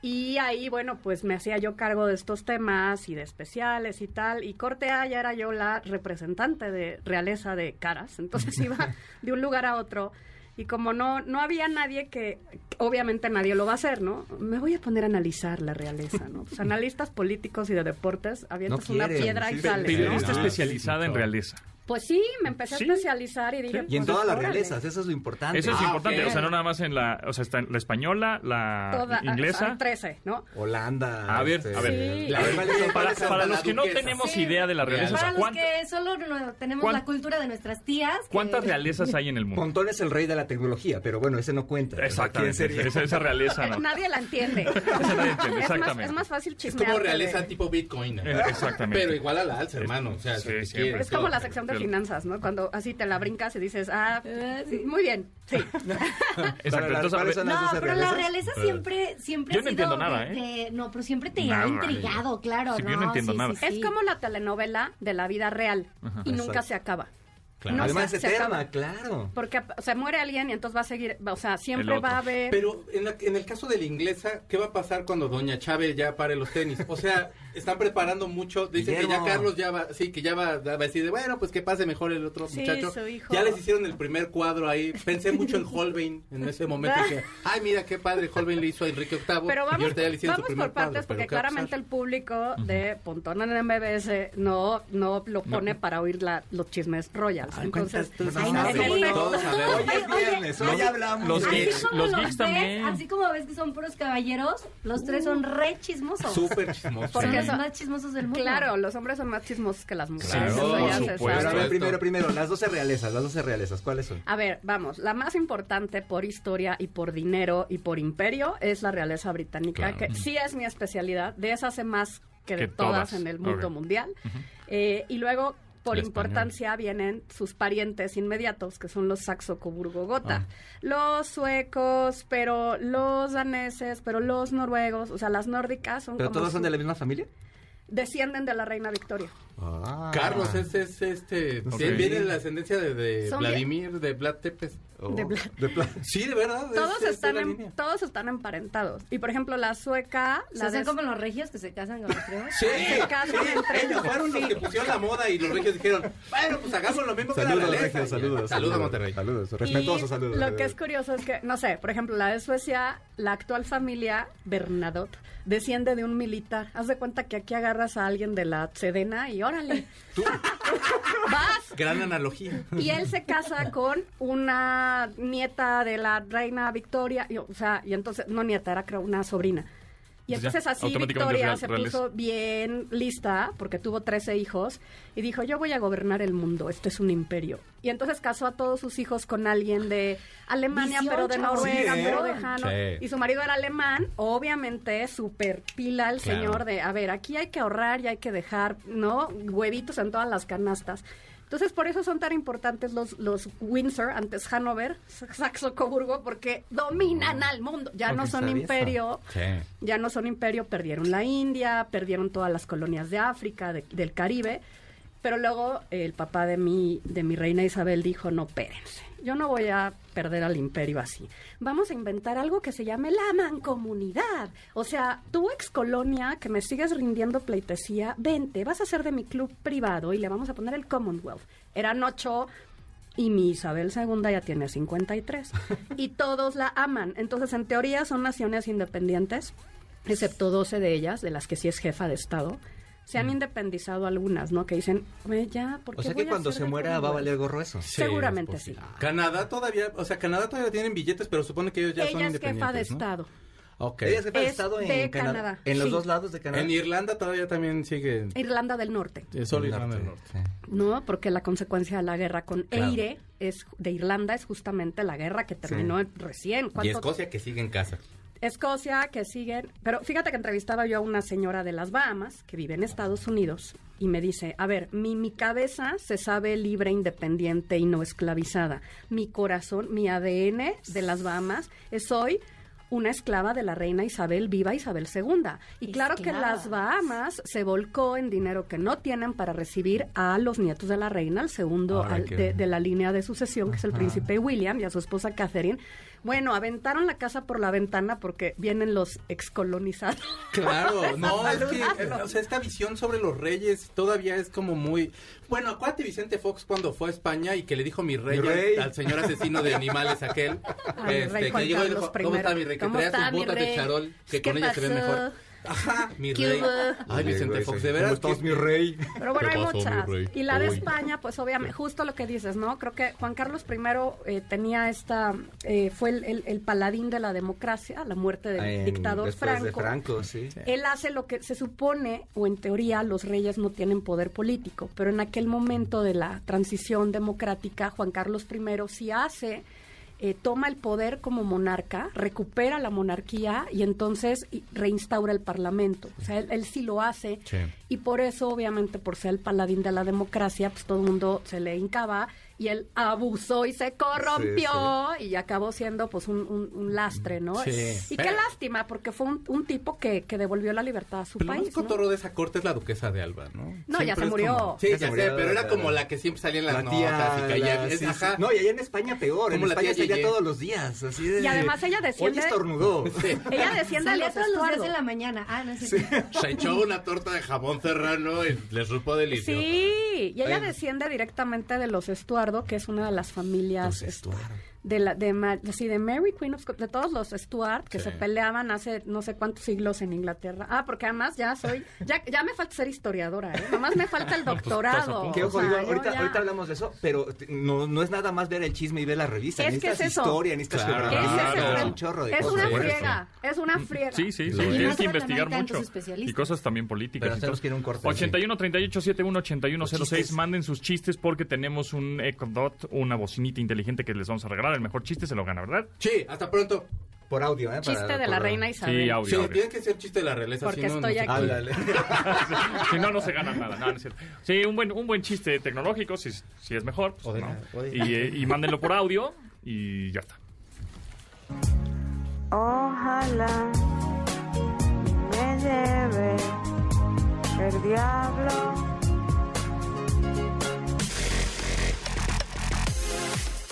y ahí, bueno, pues me hacía yo cargo de estos temas y de especiales y tal. Y corte A ya era yo la representante de realeza de Caras. Entonces iba de un lugar a otro Y como no, no había nadie que, obviamente nadie lo va a hacer, ¿no? Me voy a poner a analizar la realeza, ¿no? Pues analistas políticos y de deportes, avientas No una piedra y sí, sales. Periodista No, especializada sí, en realeza. Pues sí, me empecé Sí. a especializar y dije... Y en pues, todas las realezas, eso es lo importante. Eso es Ah, importante, o sea, no nada más en la, o sea, está en la española, la Toda- inglesa. ah, 13, ¿no? Holanda. A ver, este, a ver. Sí. La verdad, ¿cuál Para, es los que no tenemos Sí. idea de la realeza, o sea, Para los ¿cuán- que solo no- tenemos cuán- la cultura de nuestras tías. que- ¿cuántas realezas hay en el mundo? Pontón es el rey de la tecnología, pero bueno, ese no cuenta. Exactamente, ¿Quién sería? esa, esa realeza no. Nadie la entiende. Esa nadie entiende, Es más, exactamente. es más fácil Es chismear. como realeza tipo Bitcoin. ¿no? Eh, exactamente. Pero igual a la alza, hermano. O sea, Es como la sección de Finanzas, ¿no? Cuando así te la brincas y dices, ah, sí, muy bien, sí. Exacto. Entonces, a ¿cuáles ver, son las No, 12 pero la realeza siempre, siempre Yo ha no sido entiendo nada, de- ¿eh? de- no, pero siempre te Nada. ha intrigado, claro, Sí, ¿no? yo no entiendo Sí, nada. sí, Es sí. como la telenovela de la vida real y nunca Exacto. se acaba. Claro. No Además se- es se eterna, acaba. claro. Porque o sea, muere alguien y entonces va a seguir, o sea, siempre va a haber... Pero en, la- en el caso de la inglesa, ¿qué va a pasar cuando Doña Chávez ya pare los tenis? O sea, están preparando mucho. Dicen que ya. Carlos ya va, sí, que ya va, va a decir, de, bueno, pues que pase mejor el otro Sí, muchacho. su hijo. Ya les hicieron el primer cuadro ahí. Pensé mucho en Holbein en ese momento. que, ay, mira qué padre, Holbein le hizo a Enrique VIII. Pero y vamos, ahorita ya le hicieron su vamos primer por partes cuadro, porque pero ¿qué va a claramente el público de Pontón en MBS no, no lo pone para oír la, los chismes royals. Ay, Entonces, tú, no no. Todos sabemos. Hoy es viernes, hoy hablamos. los geeks, Así como los los geeks ves, también. así como ves que son puros caballeros, los tres son re chismosos. Súper chismoso. Porque. Son más chismosos del mundo. claro, los hombres son más chismosos que las mujeres. Claro, eso por ya se supuesto. Pero a ver, primero, primero, las 12 realezas, las 12 realezas, ¿cuáles son? A ver, vamos, la más importante por historia y por dinero y por imperio es la realeza británica, Claro. que sí es mi especialidad, de esa sé más que de Que todas, todas. en el mundo mundial. Eh, y luego, por importancia, vienen sus parientes inmediatos, que son los saxo-coburgo-gotha. Ah. Los suecos, pero los daneses, pero los noruegos, o sea, las nórdicas son ¿Pero como todos son de la misma familia? descienden de la reina Victoria. Ah. Carlos es, es este. Ok. Viene de la ascendencia de, de Vladimir, de Vlad Tepes. Oh, de Bla- de Sí, de verdad. Todos es de están, en- todos están emparentados. Y por ejemplo, la sueca, O la de- como los regios que se casan con los primos. Sí, se casan sí, entre ellos fueron los que pusieron la moda y los regios dijeron, bueno, pues hagamos lo mismo que la Saludos, realeza. Regio, saludos. Saludos a Monterrey. Saludos, respetuosos saludos. Lo que es curioso es que, no sé, por ejemplo, la de Suecia, la actual familia Bernadotte desciende de un militar. Haz de cuenta que aquí agarras a alguien de la Sedena y órale. Vas. Gran analogía. Y él se casa con una nieta de la reina Victoria, y, o sea, y entonces, no nieta, era creo una sobrina. Y Pues ya, entonces así Victoria real- se puso bien lista, porque tuvo 13 hijos, y dijo, yo voy a gobernar el mundo, esto es un imperio. Y entonces casó a todos sus hijos con alguien de Alemania, Visión, pero de. Noruega, Sí, ¿eh? pero lejano. Sí. Y su marido era alemán, obviamente, súper pila el Claro. señor de, a ver, aquí hay que ahorrar y hay que dejar, ¿no? Huevitos en todas las canastas. Entonces, por eso son tan importantes los, los Windsor, antes Hanover, Saxo-Coburgo, porque dominan al mundo. Ya no son imperio, Sí. ya no son imperio, perdieron la India, perdieron todas las colonias de África, de- del Caribe. Pero luego eh, el papá de mi, de mi reina Isabel dijo, no, pérense, yo no voy a perder al imperio así. Vamos a inventar algo que se llame la mancomunidad. O sea, tu ex colonia que me sigues rindiendo pleitesía, vente, vas a ser de mi club privado y le vamos a poner el Commonwealth. Eran ocho y mi Isabel II ya tiene 53. y todos la aman. Entonces, en teoría son naciones independientes, excepto 12 de ellas, de las que sí es jefa de Estado. Se han independizado algunas, ¿no? Que dicen, "Oye, ya, ¿por qué O sea voy que a cuando se muera va a Commonwealth?" valer gorro eso. Sí, Seguramente es posible. sí. Canadá todavía, o sea, Canadá todavía tienen billetes, pero supone que ellos ya son Ella es independientes. jefa de ¿no? Estado. Ok. Ella es jefa de Es Estado en de Canadá. Canadá, En los sí. dos lados de Canadá. En Irlanda todavía también sigue. Irlanda del Norte, eh, Solo Irlanda del norte, sí. ¿no? Porque la consecuencia de la guerra con Claro. Eire es, de Irlanda es justamente la guerra que terminó recién. Y ¿Cuánto- Escocia que sigue en casa. Escocia, que siguen. Pero fíjate que entrevistaba yo a una señora de las Bahamas que vive en Estados Unidos y me dice: A ver, mi, mi cabeza se sabe libre, independiente y no esclavizada. Mi corazón, mi ADN de las Bahamas es hoy una esclava de la reina Isabel viva Isabel II. Y claro que las Bahamas se volcó en dinero que no tienen para recibir a los nietos de la reina, al segundo al- de, de la línea de sucesión, que es el príncipe William y a su esposa Catherine. Bueno, aventaron la casa por la ventana porque vienen los excolonizados. Claro, no, es que, o sea, esta visión sobre los reyes todavía es como muy... Bueno, acuérdate Vicente Fox cuando fue a España y que le dijo mi rey. Al, señor asesino de animales aquel, Ay, este, rey que llegó y dijo, ¿cómo está mi rey? Que ¿Cómo traía sus botas de charol, que ¿Qué con ella se ve mejor. Ajá, mi ¿Qué rey. hubo? Ay, Vicente Fox, de veras. ¿Cómo estás, mi rey? Pero bueno, ¿Qué hay pasó, mi muchas. rey? Y la de Uy. España, pues obviamente, justo lo que dices, ¿no? Creo que Juan Carlos I eh, tenía esta, eh, fue el, el- el paladín de la democracia, la muerte del En- dictador después Franco. de Franco, sí. Él hace lo que se supone, o en teoría, los reyes no tienen poder político, pero en aquel momento de la transición democrática, Juan Carlos I sí hace, eh, toma el poder como monarca, recupera la monarquía y entonces reinstaura el parlamento. O sea, él, él sí lo hace Sí. y por eso, obviamente, por ser el paladín de la democracia, pues todo el mundo se le hincaba y él abusó y se corrompió y acabó siendo pues un, un- un lastre, ¿no? Sí. Y qué Pero- lástima, porque fue un, un tipo que, que devolvió la libertad a su Pero país. ¿no? cotorro de esa corte es la duquesa de Alba, ¿no? No, ya Siempre se es murió. como- Sí, Ya ya, se sé, murió, pero era como la que siempre salía en las La notas tía, y caía. la- es- sí, sí. ajá. No, y allá en España peor. Como en la España salía Yeye. todos los días. Así de, Y además ella desciende- Oye, estornudó. Sí. Ella desciende de Salía los todos los días estuardos. en la mañana. Ah, no sé. Se echó una torta de jamón serrano y le supo delicioso. Sí, y ella desciende directamente de los Estuardo, que es una de las familias este, Estuardo. De la de, Ma- sí, de Mary Queen of Scots, de todos los Stuart que Sí. se peleaban hace no sé cuántos siglos en Inglaterra. Ah, porque además ya soy ya ya me falta ser historiadora, ¿eh? Nomás me falta el doctorado. Que o ojo, sea, digo, ahorita, ya- ahorita hablamos de eso, pero no, no es nada más ver el chisme y ver la revista. Es que necesitas es eso. historia, necesitas Claro. Es Claro. un chorro de es cosas. una friega, es una friega. Sí, sí, sí. Tienes es. que investigar mucho. especialistas. Y cosas también políticas. Pero ir a un corte. 81 38 71 81 06. chistes. Manden sus chistes porque tenemos un Echo Dot, una bocinita inteligente que les vamos a regalar. El mejor chiste se lo gana, ¿verdad? Sí, hasta pronto. Por audio, ¿eh? Chiste Para- de la por- reina Isabel. Sí, audio. Sí, audio. tiene que ser chiste de la realeza. Porque si no, no estoy se aquí. Ándale. si no, no se gana nada. No, no es cierto. Sí, un buen, un buen chiste tecnológico, si, si es mejor. pues, O de ¿no? nada, o de y, eh, y mándenlo por audio y ya está. Ojalá me lleve el diablo.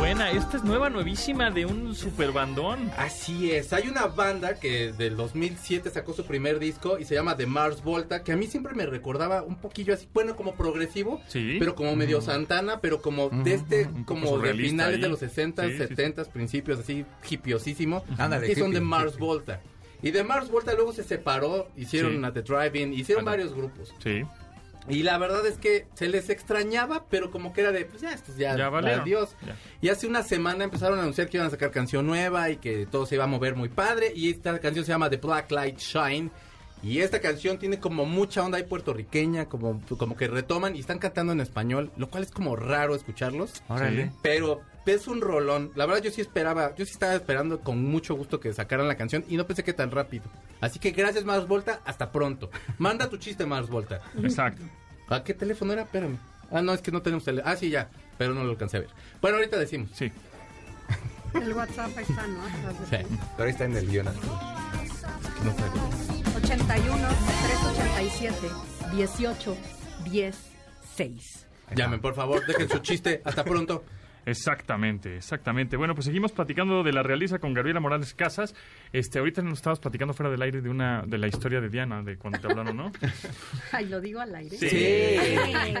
Buena. Esta es nueva, nuevísima de un super bandón. Así es, hay una banda que del 2007 sacó su primer disco y se llama The Mars Volta, que a mí siempre me recordaba un poquillo así, bueno, como progresivo, Sí. pero como medio Santana, pero como de este, Un como de finales ahí. de los 60, Sí, sí, 70, principios, así, hipiosísimo. Ándale, y son The Mars hippie. Volta. Y The Mars Volta luego se separó, hicieron a The Drive-In, hicieron varios grupos. Sí. Y la verdad es que se les extrañaba, pero como que era de, pues ya, estos ya, Ya adiós. Ya. Y hace una semana empezaron a anunciar que iban a sacar canción nueva y que todo se iba a mover muy padre. Y esta canción se llama The Black Light Shine. Y esta canción tiene como mucha onda ahí puertorriqueña, como, como que retoman y están cantando en español, lo cual es como raro escucharlos. Órale. Pero es un rolón. La verdad yo sí esperaba, yo sí estaba esperando con mucho gusto que sacaran la canción y no pensé que tan rápido. Así que gracias Mars Volta, hasta pronto. Manda tu chiste Mars Volta. Exacto. ¿A qué teléfono era? Espérame. Ah, no, es que no tenemos teléfono. Ah, sí, ya. Pero no lo alcancé a ver. Bueno, ahorita decimos. Sí. El WhatsApp ahí está, ¿no? Sí. Pero ahí está en el guion. No sé. 81 387 18 10 6. Llamen, por favor, dejen su chiste. Hasta pronto. Exactamente, exactamente. Bueno, pues seguimos platicando de la realiza con Gabriela Morales Casas. Este, ahorita nos estabas platicando fuera del aire de una de la historia de Diana, de cuando te hablaron, ¿no? Ay, lo digo al aire. Sí.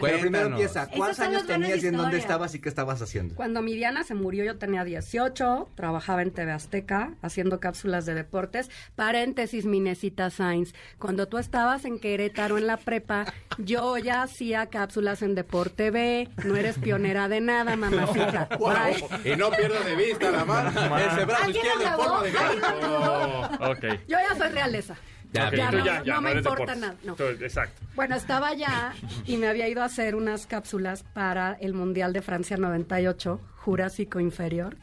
Pero primero empieza. ¿Cuántos años tenías y en dónde estabas y qué estabas haciendo? Cuando mi Diana se murió, yo tenía 18, trabajaba en TV Azteca haciendo cápsulas de deportes. Paréntesis, Minesita Sainz. Cuando tú estabas en Querétaro en la prepa, yo ya hacía cápsulas en Deporte B. No eres pionera de nada, mamacita. Y no pierda de vista la mano. Ese brazo ¿Alguien izquierdo en forma de gancho. Oh, ok. Yo ya soy realeza. Ya, Ok, ya no- no me importa deportes. nada, no. Tú- exacto. Bueno, estaba allá y me había ido a hacer unas cápsulas para el Mundial de Francia 98, Jurásico Inferior.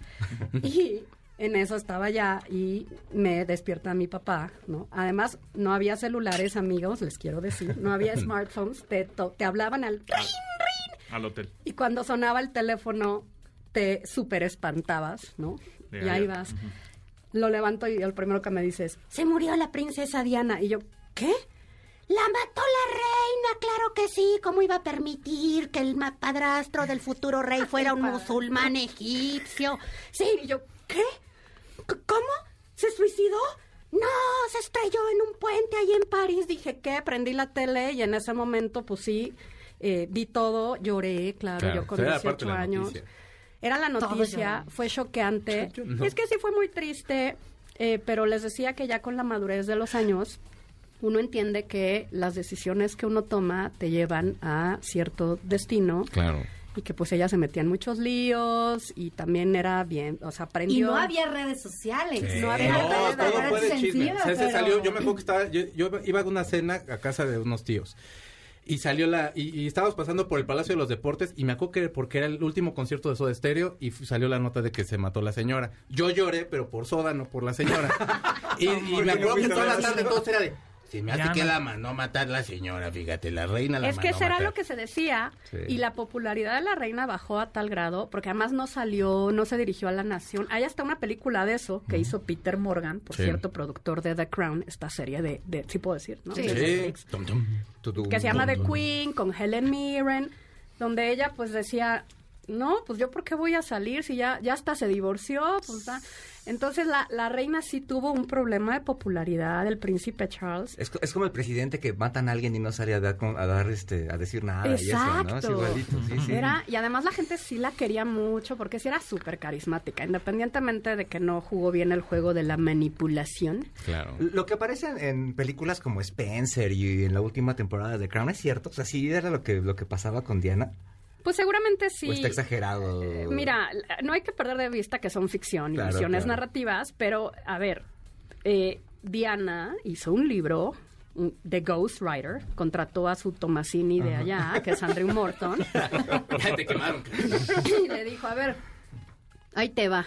Y En eso estaba ya y me despierta mi papá, ¿no? Además, no había celulares, amigos, les quiero decir. No había smartphones. Te, to- te hablaban al... Al hotel. Y cuando sonaba el teléfono, te súper espantabas, ¿no? Y ahí vas. Lo levanto y el primero que me dice es, se murió la princesa Diana. Y yo, ¿qué? La mató la reina, claro que sí. ¿Cómo iba a permitir que el padrastro del futuro rey fuera un musulmán egipcio? Sí, y yo, ¿qué? ¿Cómo? ¿Se suicidó? No, se estrelló en un puente ahí en París. Dije, ¿qué? Prendí la tele y en ese momento, pues sí, eh, vi todo, lloré, claro, Claro, yo con era 18 parte de la años. noticia. Era la noticia, fue choqueante. Es que sí fue muy triste, eh, pero les decía que ya con la madurez de los años, uno entiende que las decisiones que uno toma te llevan a cierto destino. Claro. Y que pues ella se metía en muchos líos y también era bien, o sea, Y aprendió. no había redes sociales. Sí. No había No, redes todo fue de chisme. sencillas, O sea, se pero- salió, yo me acuerdo que estaba, yo, yo iba a una cena a casa de unos tíos. Y salió la, y, y estábamos pasando por el Palacio de los Deportes y me acuerdo que porque era el último concierto de Soda Stereo y salió la nota de que se mató la señora. Yo lloré, pero por Soda, no por la señora. y, y me acuerdo que toda la tarde todos era de, se me hace Ya que no- la mandó matar la señora, fíjate, la reina la Es que será matar. lo que se decía Sí. y la popularidad de la reina bajó a tal grado porque además no salió, no se dirigió a la nación. Hay hasta una película de eso que hizo Peter Morgan, por Sí. cierto, productor de The Crown, esta serie de, de sí puedo decir, ¿no? Sí. De Sí. Netflix, Tum, tum. que se llama The Queen con Helen Mirren, donde ella pues decía, no, pues yo por qué voy a salir si ya ya hasta se divorció, pues da-". Entonces la, la reina sí tuvo un problema de popularidad del príncipe Charles. Es, es como el presidente que matan a alguien y no sale a dar, con- a dar este, a decir nada y eso, ¿no? Es Exacto. igualito, sí, sí. Era, y además la gente sí la quería mucho porque sí era súper carismática, independientemente de que no jugó bien el juego de la manipulación. Claro. Lo que aparece en, en películas como Spencer y en la última temporada de Crown es cierto, o sea, sí era lo que lo que pasaba con Diana, Pues seguramente sí. o está exagerado. Eh, Mira, no hay que perder de vista que son ficción y Claro, visiones claro. narrativas, pero a ver, eh, Diana hizo un libro, un- The Ghost Writer, contrató a su Tomasini de allá, que es Andrew Morton, te quemaron. y le dijo, a ver, ahí te va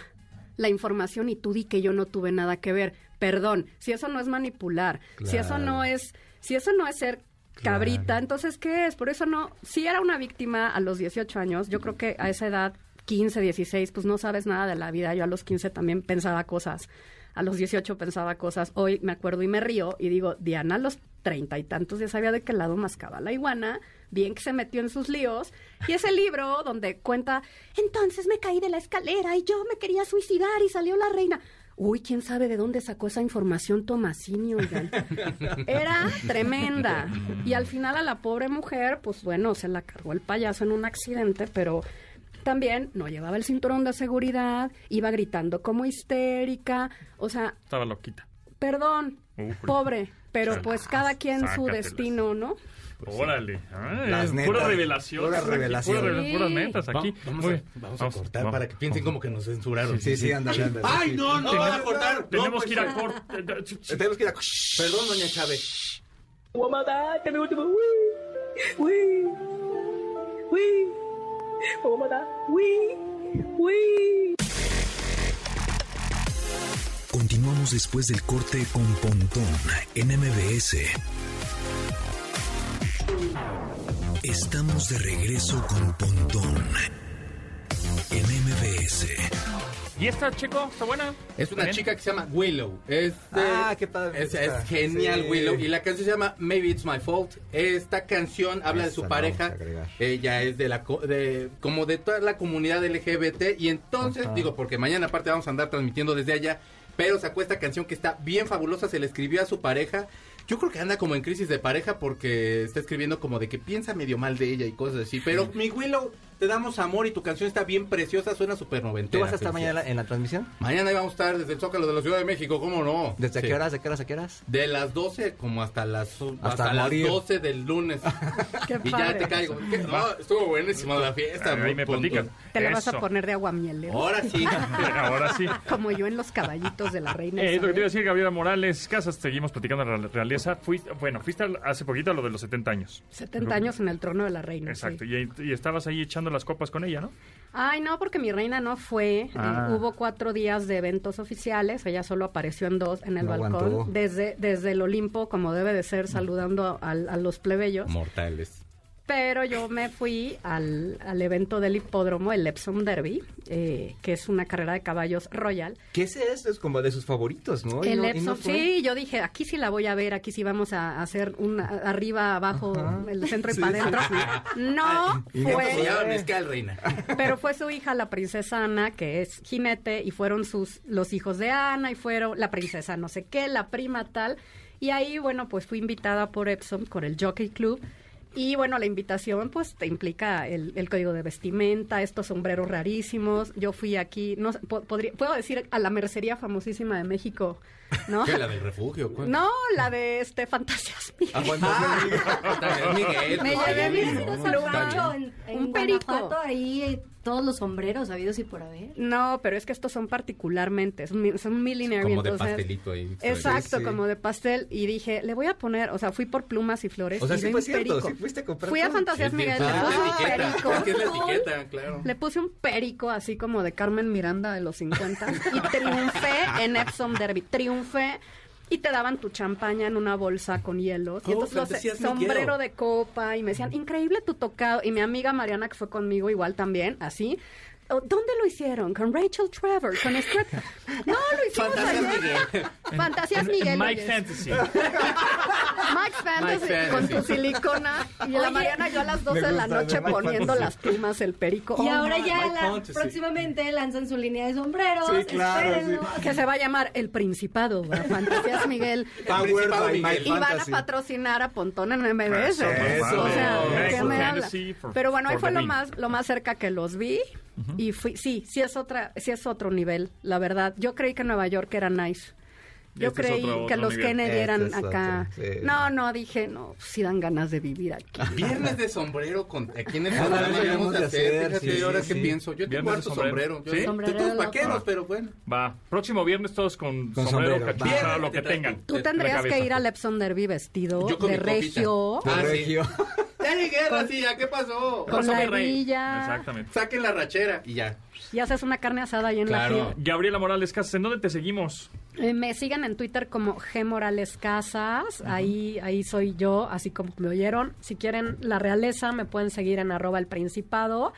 la información y tú di que yo no tuve nada que ver. Perdón, si eso no es manipular, si eso no es, si eso no es ser cabrita, entonces ¿qué es? Por eso no, si era una víctima a los 18 años, yo creo que a esa edad, 15, 16, pues no sabes nada de la vida. Yo a los 15 también pensaba cosas. A los 18 pensaba cosas. Hoy me acuerdo y me río y digo, Diana a los treinta y tantos ya sabía de qué lado mascaba la iguana, bien que se metió en sus líos. Y ese libro donde cuenta, Entonces me caí de la escalera y yo me quería suicidar y salió la reina. Uy, quién sabe de dónde sacó esa información Tomasini, oigan. Era tremenda. Y al final a la pobre mujer, pues bueno, se la cargó el payaso en un accidente, pero también no llevaba el cinturón de seguridad, iba gritando como histérica, o sea, Estaba loquita. perdón, pobre, pero pues cada quien su destino, ¿no? Órale. Ay, Las pura netas, revelación. puras revelaciones. Puras, Sí. puras netas aquí. Vamos, a, vamos a cortar para que piensen como que nos censuraron. Sí, sí, ándale, ándale. ¡Ay, sí. no, no van a cortar! Tenemos No, pues, que ir a corte. Tenemos que ir a... Perdón, doña Chávez. Continuamos después del corte con Pontón en MBS. Estamos de regreso con Pontón en MBS. ¿Y esta, Checo? ¿Está buena? Es una chica que se llama Willow. Es de- Ah, qué padre Es, genial Sí. Willow. Y la canción se llama Maybe It's My Fault. Esta canción habla de su pareja. Ella es de la co- de como de toda la comunidad LGBT. Y entonces, Ajá. digo, porque mañana aparte vamos a andar transmitiendo desde allá. Pero sacó esta canción que está bien fabulosa. Se le escribió a su pareja. Yo creo que anda como en crisis de pareja porque está escribiendo como de que piensa medio mal de ella y cosas así. Pero mi Willow, te damos amor y tu canción está bien preciosa. Suena súper noventera. ¿Tú vas a estar preciosa. mañana en la transmisión? Mañana íbamos a estar desde el Zócalo de la Ciudad de México, ¿cómo no? ¿Desde Sí. qué horas, de qué horas, a qué horas? De las 12 como hasta las hasta, las morir. 12 del lunes. Qué y ya te caigo. ¿Qué? No, estuvo buenísima la fiesta. Ahí me platican. Te la vas a poner de agua miel, Ahora sí. Ahora sí. Como yo en los caballitos de la reina. Eh, lo que te iba a decir, Gabriela Morales Casas, seguimos platicando de la realeza. Fuiste, bueno, fuiste hace poquito a lo de los 70 años. 70 años en el trono de la reina. Exacto. sí. Y, y estabas ahí echando las copas con ella, ¿no? Ay, no, porque mi reina no fue. Eh, Ah. hubo cuatro días de eventos oficiales. Ella solo apareció en dos en el No balcón. aguantó. Desde, desde el Olimpo, como debe de ser, saludando a, a los plebeyos. Mortales. Pero yo me fui al, al evento del hipódromo, el Epsom Derby, eh, que es una carrera de caballos royal. ¿Qué es esto? Es como de sus favoritos, ¿no? El no- Epsom, no fue. sí, yo dije, aquí sí la voy a ver, aquí sí vamos a hacer un arriba, abajo, el centro y Sí, para sí, adentro. No Y fue, mezcal, reina. pero fue su hija, la princesa Ana, que es jinete, y fueron sus los hijos de Ana, y fueron la princesa no sé qué, la prima tal. Y ahí, bueno, pues fui invitada por Epsom, por el Jockey Club. Y bueno, la invitación pues te implica el, el código de vestimenta, estos sombreros rarísimos. Yo fui aquí, no podría, puedo decir a la mercería famosísima de México, ¿no? ¿Qué, la del refugio? ¿Cuál? No, la de este Fantasías Miguel. Ah, Miguel. Está bien, Miguel. Me pues, llevé mis en, en Un perico. Ahí eh, todos los sombreros habidos y por haber. No, pero es que estos son particularmente, son, son. Como de pastelito ahí. Exacto, Sí, como de pastel. Y dije, le voy a poner, o sea, fui por plumas y flores. O sea, y sí fue un cierto, perico. sí fuiste a comprar Fui a. Fantasías Miguel, le puse la un etiqueta. perico. Es que es la etiqueta, claro. Le puse un perico así como de Carmen Miranda de los 50 y triunfé en Epsom Derby. Triunfé y te daban tu champaña en una bolsa con hielos. Y Oh, entonces los- sombrero de copa y me decían, increíble tu tocado. Y mi amiga Mariana, que fue conmigo igual también, así. "Oh, ¿Dónde lo hicieron? ¿Con Rachel Trevor? ¿Con Stuart? No, lo hicimos Fantasías ayer. Miguel. Fantasías Miguel. Mike. Fantasy. Mike Fantasy, Mike con tu silicona. Y la Oye, Mariana yo a las 12 me de la noche poniendo Fantasy. las plumas, el perico. Y Oh, ahora my- ya la- próximamente lanzan su línea de sombreros. Sí, claro, espérenlo. que se va a llamar El Principado, ¿verdad? Fantasías Miguel. By Miguel. Y van a patrocinar a Pontón en MBS. Eso, o sea, ¿qué me habla? Pero bueno, ahí fue lo más, lo más cerca que los vi. Y fui, sí, sí es otra, sí es otro nivel, la verdad. Yo creí que Nueva York era nice. Yo Este es creí otro- que otro los nivel. Kennedy Este eran acá. otro, sí. No, no, dije, no, sí dan ganas de vivir aquí. Viernes de sombrero con aquí en el Ah, programa de hacer, hacer, fíjate, sí, ahora sí, que sí. pienso, yo tengo Viernes de harto sombrero. sombrero. Yo ¿Sí? sí. Sombrero Tú todos pero bueno. Va. Próximo viernes todos con, Con sombrero, sombrero, cachucha, va. lo que tengan. Tú de tendrías que ir al Epsom Derby vestido de regio, De sí. regio. Ya llegué, Racía, ¿qué pasó? con la mi rey. hebilla, Exactamente. Saquen la rachera y ya. Y haces una carne asada ahí en Claro. la fila. Gabriela Morales Casas, ¿en dónde te seguimos? Eh, Me siguen en Twitter como G Morales Casas, ahí, ahí soy yo, así como me oyeron. Si quieren la realeza, me pueden seguir en arroba el principado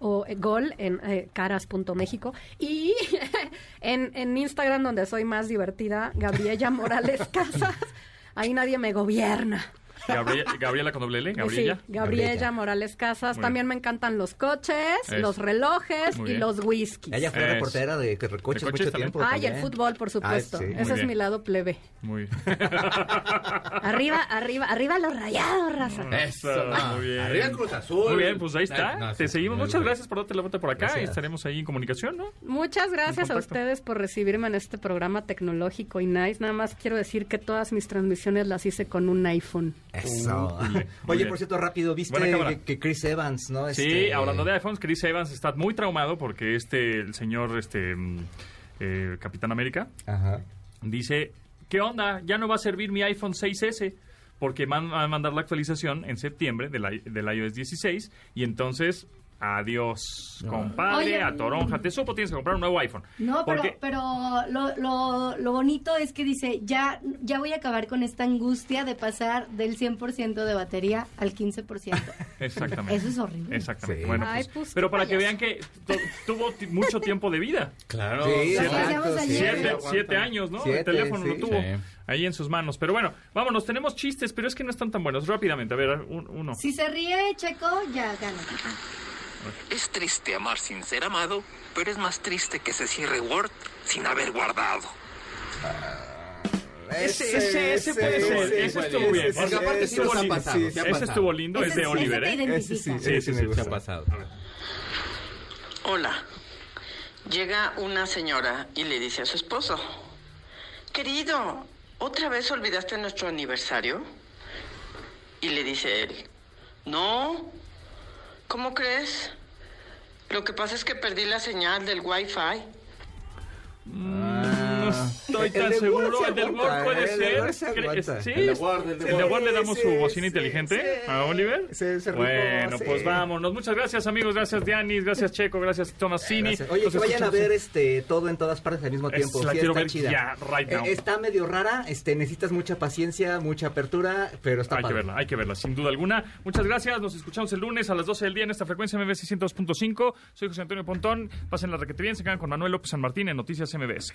o eh, gol en eh, caras.méxico. Y en, en Instagram, donde soy más divertida, Gabriela Morales Casas, ahí nadie me gobierna. Gabriela, Gabriela con doble L, Gabriela. Sí, Gabriela Gabriela. Morales Casas. Muy También me encantan los coches, Eso. los relojes Muy y bien. los whiskies. Ella fue Eso. reportera de que recoches De mucho coches también. tiempo. Ah, y el fútbol, por supuesto. Ah, sí. Ese es bien. mi lado plebe. Muy Arriba, arriba, arriba los rayados, raza. Eso, muy bien. Arriba el Cruz Azul. Muy bien, pues ahí está. No, Te sí, seguimos. Muchas gracias por darte la vuelta por acá y estaremos ahí en comunicación, ¿no? Muchas gracias a ustedes por recibirme en este programa tecnológico y nice. Nada más quiero decir que todas mis transmisiones las hice con un iPhone. Eso. Oye, bien. por cierto, rápido, ¿viste que, que Chris Evans, no? Sí, Este, hablando de iPhones, Chris Evans está muy traumado porque este, el señor, este, mm, eh, Capitán América, Ajá. dice, ¿qué onda? Ya no va a servir mi iPhone 6S porque van a mandar la actualización en septiembre del, del iOS 16 y entonces... Adiós, compadre, Oye. a Toronja. Te supo, tienes que comprar un nuevo iPhone. No, pero, Porque- pero lo, lo, lo bonito es que dice, ya, ya voy a acabar con esta angustia de pasar del 100% de batería al 15%. Exactamente. Eso es horrible. Exactamente. Sí. Bueno, Ay, pues, pues, pero para que vean que tu- tuvo mucho tiempo de vida. Claro. Sí, Siete-. Siete, años, ¿no? Siete, el teléfono sí. lo tuvo Sí. ahí en sus manos. Pero bueno, vámonos, tenemos chistes, pero es que no están tan buenos. Rápidamente, a ver, un- uno. Si se ríe Checo, ya gana. Es triste amar sin ser amado, pero es más triste que se cierre Word sin haber guardado. Ese, ese, ese puede ser. Ese estuvo bien. Porque aparte sí nos ha lindo. pasado, Ese estuvo lindo, es de Oliver, ¿eh? Ese sí, Sí, ese sí, Se ha pasado. Hola. Llega una señora y le dice a su esposo, querido, ¿otra vez olvidaste nuestro aniversario? Y le dice él, no, ¿cómo crees? Lo que pasa es que perdí la señal del wifi. No estoy tan de seguro. El del Word puede ser. Sí, El de Word, le damos su bocina inteligente a Oliver. Bueno, pues vámonos. Muchas gracias, amigos. Gracias, Dianis. Gracias, Checo. Gracias, Tomasini. Oye, que vayan a ver este todo en todas partes al mismo tiempo. la quiero está ver chida. ya, right now. Eh, está medio rara, este necesitas mucha paciencia, mucha apertura, pero está Hay que verla, hay que verla, sin duda alguna. Muchas gracias, nos escuchamos el lunes a las 12 del día en esta frecuencia MBS 102.5. Soy José Antonio Pontón, pasen la requete bien, se quedan con Manuel López San Martín en Noticias MBS.